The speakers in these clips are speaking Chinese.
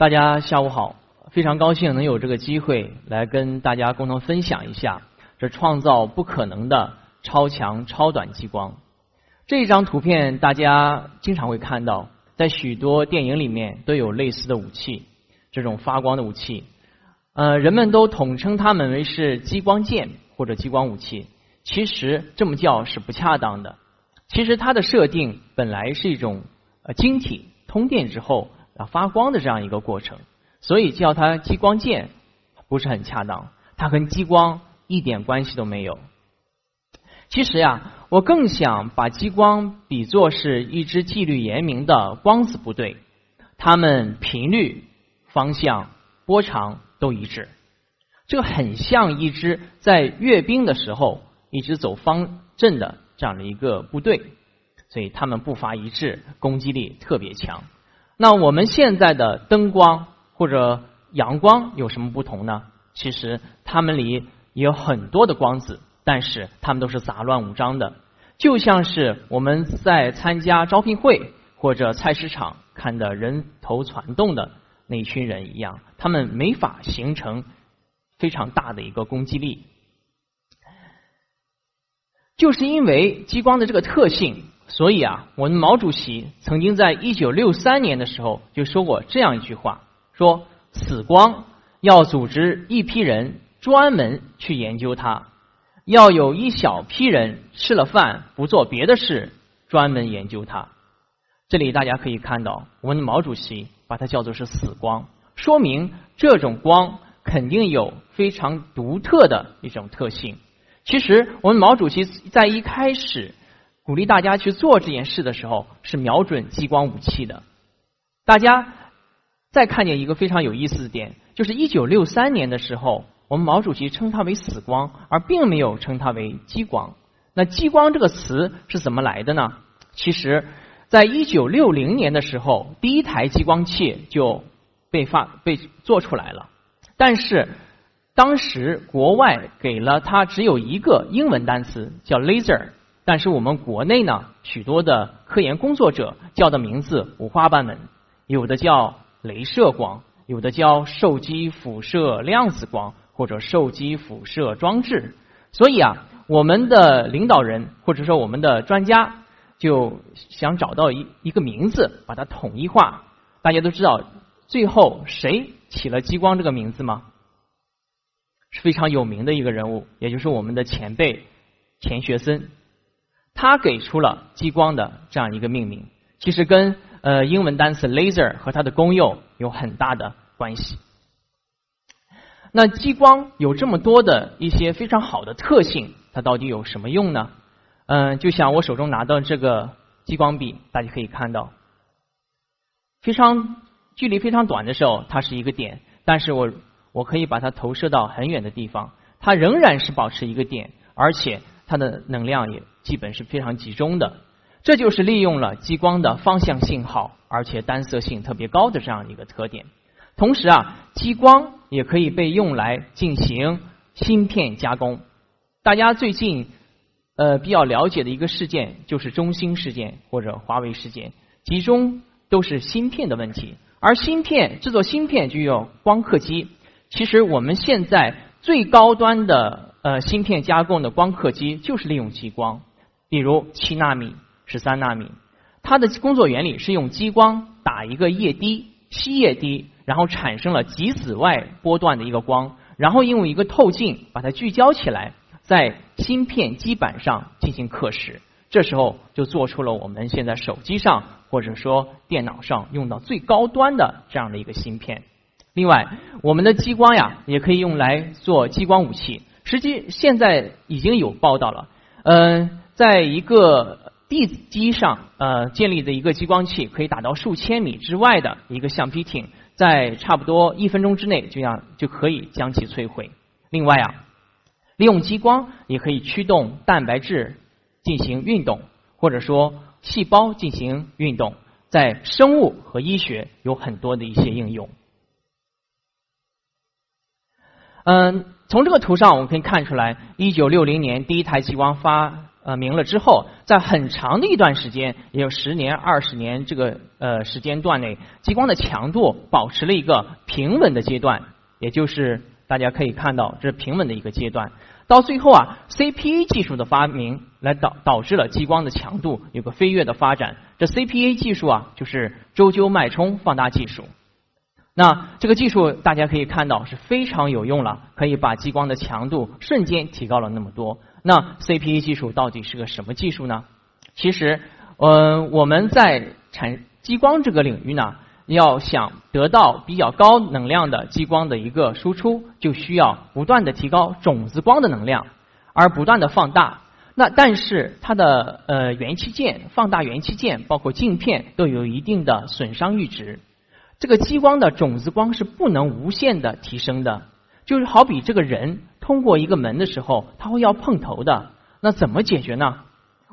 大家下午好，非常高兴能有这个机会来跟大家共同分享一下这创造不可能的超强超短激光。这一张图片大家经常会看到，在许多电影里面都有类似的武器，这种发光的武器，呃，人们都统称它们为是激光剑或者激光武器。其实这么叫是不恰当的。其实它的设定本来是一种呃晶体通电之后。啊，发光的这样一个过程，所以叫它激光剑不是很恰当，它跟激光一点关系都没有。其实呀，我更想把激光比作是一支纪律严明的光子部队，它们频率、方向、波长都一致，这个很像一支在阅兵的时候一直走方阵的这样的一个部队，所以他们步伐一致，攻击力特别强。那我们现在的灯光或者阳光有什么不同呢？其实它们里也有很多的光子，但是它们都是杂乱无章的，就像是我们在参加招聘会或者菜市场看的人头攒动的那群人一样，他们没法形成非常大的一个攻击力，就是因为激光的这个特性。所以啊，我们毛主席曾经在一九六三年的时候就说过这样一句话：说死光要组织一批人专门去研究它，要有一小批人吃了饭不做别的事，专门研究它。这里大家可以看到，我们的毛主席把它叫做是死光，说明这种光肯定有非常独特的一种特性。其实，我们毛主席在一开始。鼓励大家去做这件事的时候，是瞄准激光武器的。大家再看见一个非常有意思的点，就是一九六三年的时候，我们毛主席称它为死光，而并没有称它为激光。那激光这个词是怎么来的呢？其实，在一九六零年的时候，第一台激光器就被发被做出来了，但是当时国外给了它只有一个英文单词，叫 laser。但是我们国内呢，许多的科研工作者叫的名字五花八门，有的叫镭射光，有的叫受激辐射量子光，或者受激辐射装置。所以啊，我们的领导人或者说我们的专家就想找到一一个名字，把它统一化。大家都知道，最后谁起了激光这个名字吗？是非常有名的一个人物，也就是我们的前辈钱学森。他给出了激光的这样一个命名，其实跟呃英文单词 laser 和它的功用有很大的关系。那激光有这么多的一些非常好的特性，它到底有什么用呢？嗯，就像我手中拿到这个激光笔，大家可以看到，非常距离非常短的时候，它是一个点，但是我我可以把它投射到很远的地方，它仍然是保持一个点，而且。它的能量也基本是非常集中的，这就是利用了激光的方向信号，而且单色性特别高的这样一个特点。同时啊，激光也可以被用来进行芯片加工。大家最近呃比较了解的一个事件就是中兴事件或者华为事件，集中都是芯片的问题。而芯片制作芯片就要光刻机，其实我们现在最高端的。呃，芯片加工的光刻机就是利用激光，比如七纳米、十三纳米，它的工作原理是用激光打一个液滴，吸液滴，然后产生了极紫外波段的一个光，然后用一个透镜把它聚焦起来，在芯片基板上进行刻蚀，这时候就做出了我们现在手机上或者说电脑上用到最高端的这样的一个芯片。另外，我们的激光呀，也可以用来做激光武器。实际现在已经有报道了，嗯，在一个地基上呃建立的一个激光器，可以打到数千米之外的一个橡皮艇，在差不多一分钟之内，这样就可以将其摧毁。另外啊，利用激光也可以驱动蛋白质进行运动，或者说细胞进行运动，在生物和医学有很多的一些应用。嗯，从这个图上我们可以看出来，一九六零年第一台激光发呃明了之后，在很长的一段时间，也有十年、二十年这个呃时间段内，激光的强度保持了一个平稳的阶段，也就是大家可以看到这是平稳的一个阶段。到最后啊，CPA 技术的发明来导导致了激光的强度有个飞跃的发展。这 CPA 技术啊，就是周纠脉冲放大技术。那这个技术大家可以看到是非常有用了，可以把激光的强度瞬间提高了那么多。那 CPA 技术到底是个什么技术呢？其实，呃，我们在产激光这个领域呢，要想得到比较高能量的激光的一个输出，就需要不断的提高种子光的能量，而不断的放大。那但是它的呃元器件、放大元器件，包括镜片，都有一定的损伤阈值。这个激光的种子光是不能无限的提升的，就是好比这个人通过一个门的时候，他会要碰头的，那怎么解决呢？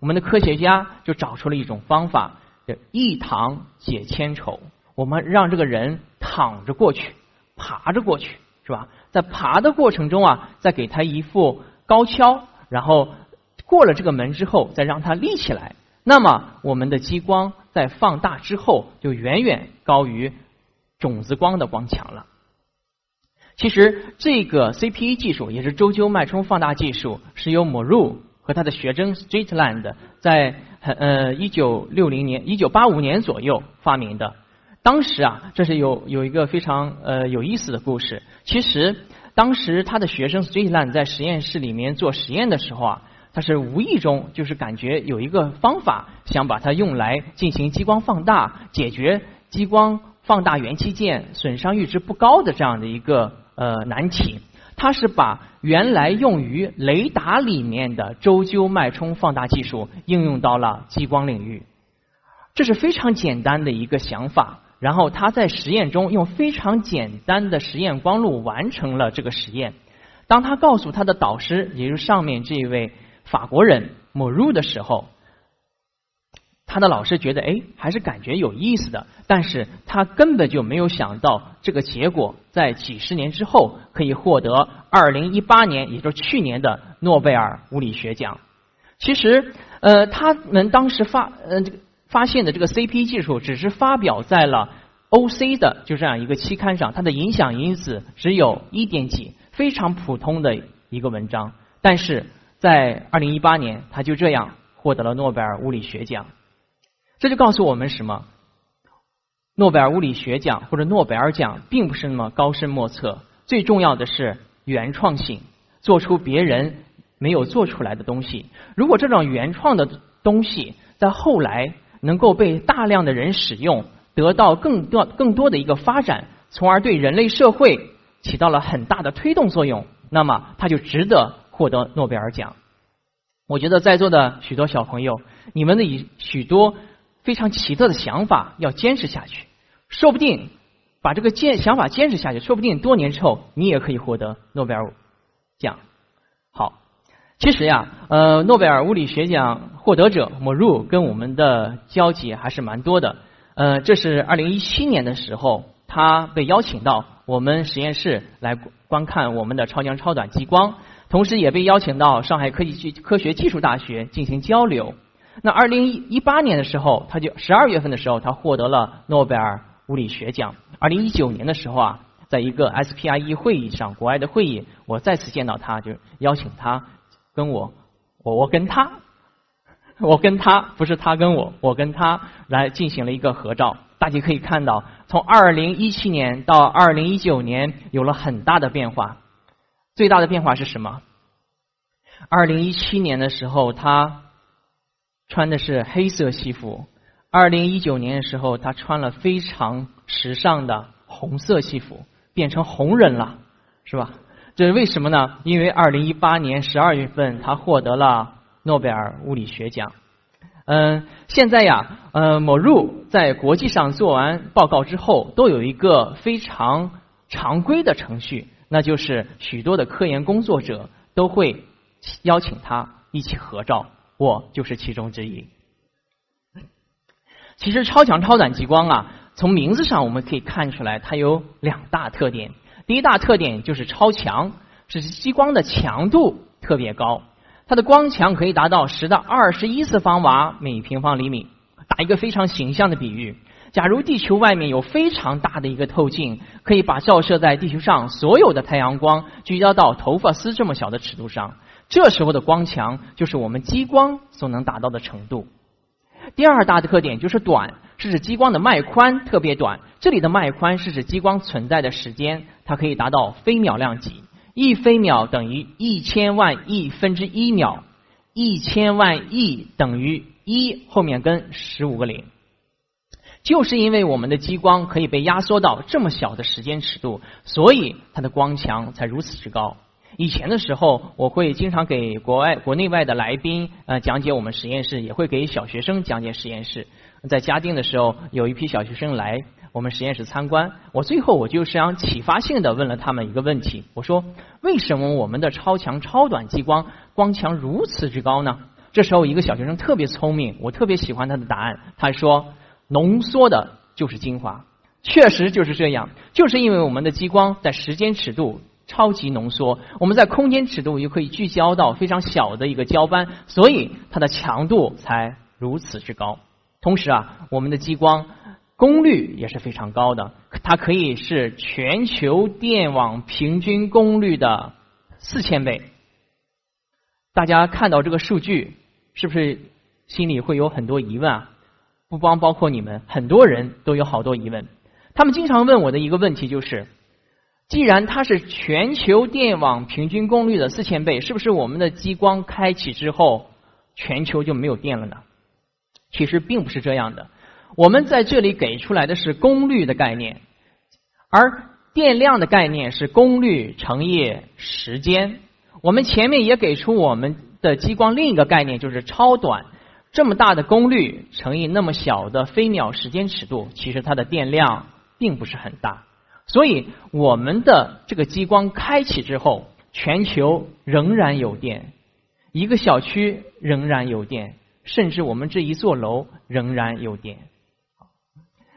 我们的科学家就找出了一种方法，叫一躺解千愁。我们让这个人躺着过去，爬着过去，是吧？在爬的过程中啊，再给他一副高跷，然后过了这个门之后，再让他立起来。那么我们的激光在放大之后，就远远高于。种子光的光强了。其实这个 CPA 技术也是周纠脉冲放大技术，是由 Moru 和他的学生 Streetland 在呃一九六零年、一九八五年左右发明的。当时啊，这是有有一个非常呃有意思的故事。其实当时他的学生 Streetland 在实验室里面做实验的时候啊，他是无意中就是感觉有一个方法，想把它用来进行激光放大，解决激光。放大元器件损伤阈值不高的这样的一个呃难题，它是把原来用于雷达里面的周纠脉冲放大技术应用到了激光领域，这是非常简单的一个想法。然后他在实验中用非常简单的实验光路完成了这个实验。当他告诉他的导师，也就是上面这位法国人莫入的时候。他的老师觉得，哎，还是感觉有意思的，但是他根本就没有想到这个结果在几十年之后可以获得二零一八年，也就是去年的诺贝尔物理学奖。其实，呃，他们当时发，呃，这个发现的这个 CP 技术只是发表在了 OC 的就这样一个期刊上，它的影响因子只有一点几，非常普通的一个文章。但是在二零一八年，他就这样获得了诺贝尔物理学奖。这就告诉我们什么？诺贝尔物理学奖或者诺贝尔奖并不是那么高深莫测，最重要的是原创性，做出别人没有做出来的东西。如果这种原创的东西在后来能够被大量的人使用，得到更多更多的一个发展，从而对人类社会起到了很大的推动作用，那么它就值得获得诺贝尔奖。我觉得在座的许多小朋友，你们的以许多。非常奇特的想法，要坚持下去，说不定把这个坚想法坚持下去，说不定多年之后你也可以获得诺贝尔奖。好，其实呀，呃，诺贝尔物理学奖获得者莫入跟我们的交集还是蛮多的。呃，这是二零一七年的时候，他被邀请到我们实验室来观看我们的超强超短激光，同时也被邀请到上海科技技科学技术大学进行交流。那二零一八年的时候，他就十二月份的时候，他获得了诺贝尔物理学奖。二零一九年的时候啊，在一个 SPIE 会议上，国外的会议，我再次见到他，就邀请他跟我，我我跟他，我跟他不是他跟我，我跟他来进行了一个合照。大家可以看到，从二零一七年到二零一九年有了很大的变化。最大的变化是什么？二零一七年的时候，他。穿的是黑色西服。二零一九年的时候，他穿了非常时尚的红色西服，变成红人了，是吧？这是为什么呢？因为二零一八年十二月份，他获得了诺贝尔物理学奖。嗯，现在呀，呃，某入在国际上做完报告之后，都有一个非常常规的程序，那就是许多的科研工作者都会邀请他一起合照，我就是其中之一。其实超强超短激光啊，从名字上我们可以看出来，它有两大特点。第一大特点就是超强，是激光的强度特别高。它的光强可以达到十到二十一次方瓦每平方厘米。打一个非常形象的比喻，假如地球外面有非常大的一个透镜，可以把照射在地球上所有的太阳光聚焦到头发丝这么小的尺度上，这时候的光强就是我们激光所能达到的程度。第二大的特点就是短，是指激光的脉宽特别短。这里的脉宽是指激光存在的时间，它可以达到飞秒量级。一飞秒等于一千万亿分之一秒，一千万亿等于一后面跟十五个零，就是因为我们的激光可以被压缩到这么小的时间尺度，所以它的光强才如此之高。以前的时候，我会经常给国外、国内外的来宾呃讲解我们实验室，也会给小学生讲解实验室。在嘉定的时候，有一批小学生来。我们实验室参观，我最后我就这样启发性的问了他们一个问题，我说为什么我们的超强超短激光光强如此之高呢？这时候一个小学生特别聪明，我特别喜欢他的答案，他说浓缩的就是精华，确实就是这样，就是因为我们的激光在时间尺度超级浓缩，我们在空间尺度又可以聚焦到非常小的一个焦斑，所以它的强度才如此之高。同时啊，我们的激光。功率也是非常高的，它可以是全球电网平均功率的四千倍。大家看到这个数据，是不是心里会有很多疑问啊？不光包括你们，很多人都有好多疑问。他们经常问我的一个问题就是：既然它是全球电网平均功率的四千倍，是不是我们的激光开启之后，全球就没有电了呢？其实并不是这样的。我们在这里给出来的是功率的概念，而电量的概念是功率乘以时间。我们前面也给出我们的激光另一个概念，就是超短。这么大的功率乘以那么小的飞秒时间尺度，其实它的电量并不是很大。所以我们的这个激光开启之后，全球仍然有电，一个小区仍然有电，甚至我们这一座楼仍然有电。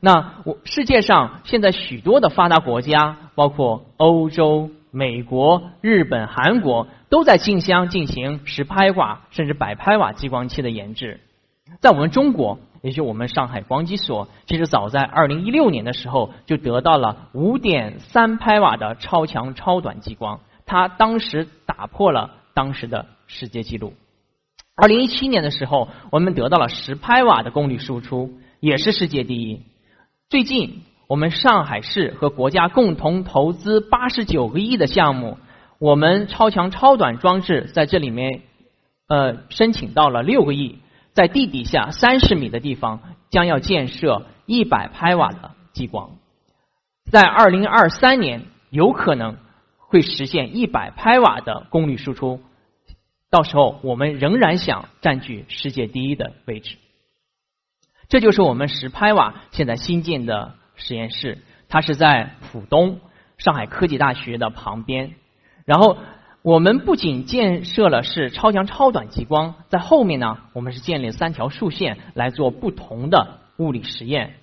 那我世界上现在许多的发达国家，包括欧洲、美国、日本、韩国，都在竞相进行十拍瓦甚至百拍瓦激光器的研制。在我们中国，也就我们上海光机所，其实早在二零一六年的时候就得到了五点三拍瓦的超强超短激光，它当时打破了当时的世界纪录。二零一七年的时候，我们得到了十拍瓦的功率输出，也是世界第一。最近，我们上海市和国家共同投资八十九个亿的项目，我们超强超短装置在这里面，呃，申请到了六个亿，在地底下三十米的地方将要建设一百拍瓦的激光，在二零二三年有可能会实现一百拍瓦的功率输出，到时候我们仍然想占据世界第一的位置。这就是我们十拍瓦现在新建的实验室，它是在浦东上海科技大学的旁边。然后我们不仅建设了是超强超短激光在后面呢我们是建立三条竖线来做不同的物理实验。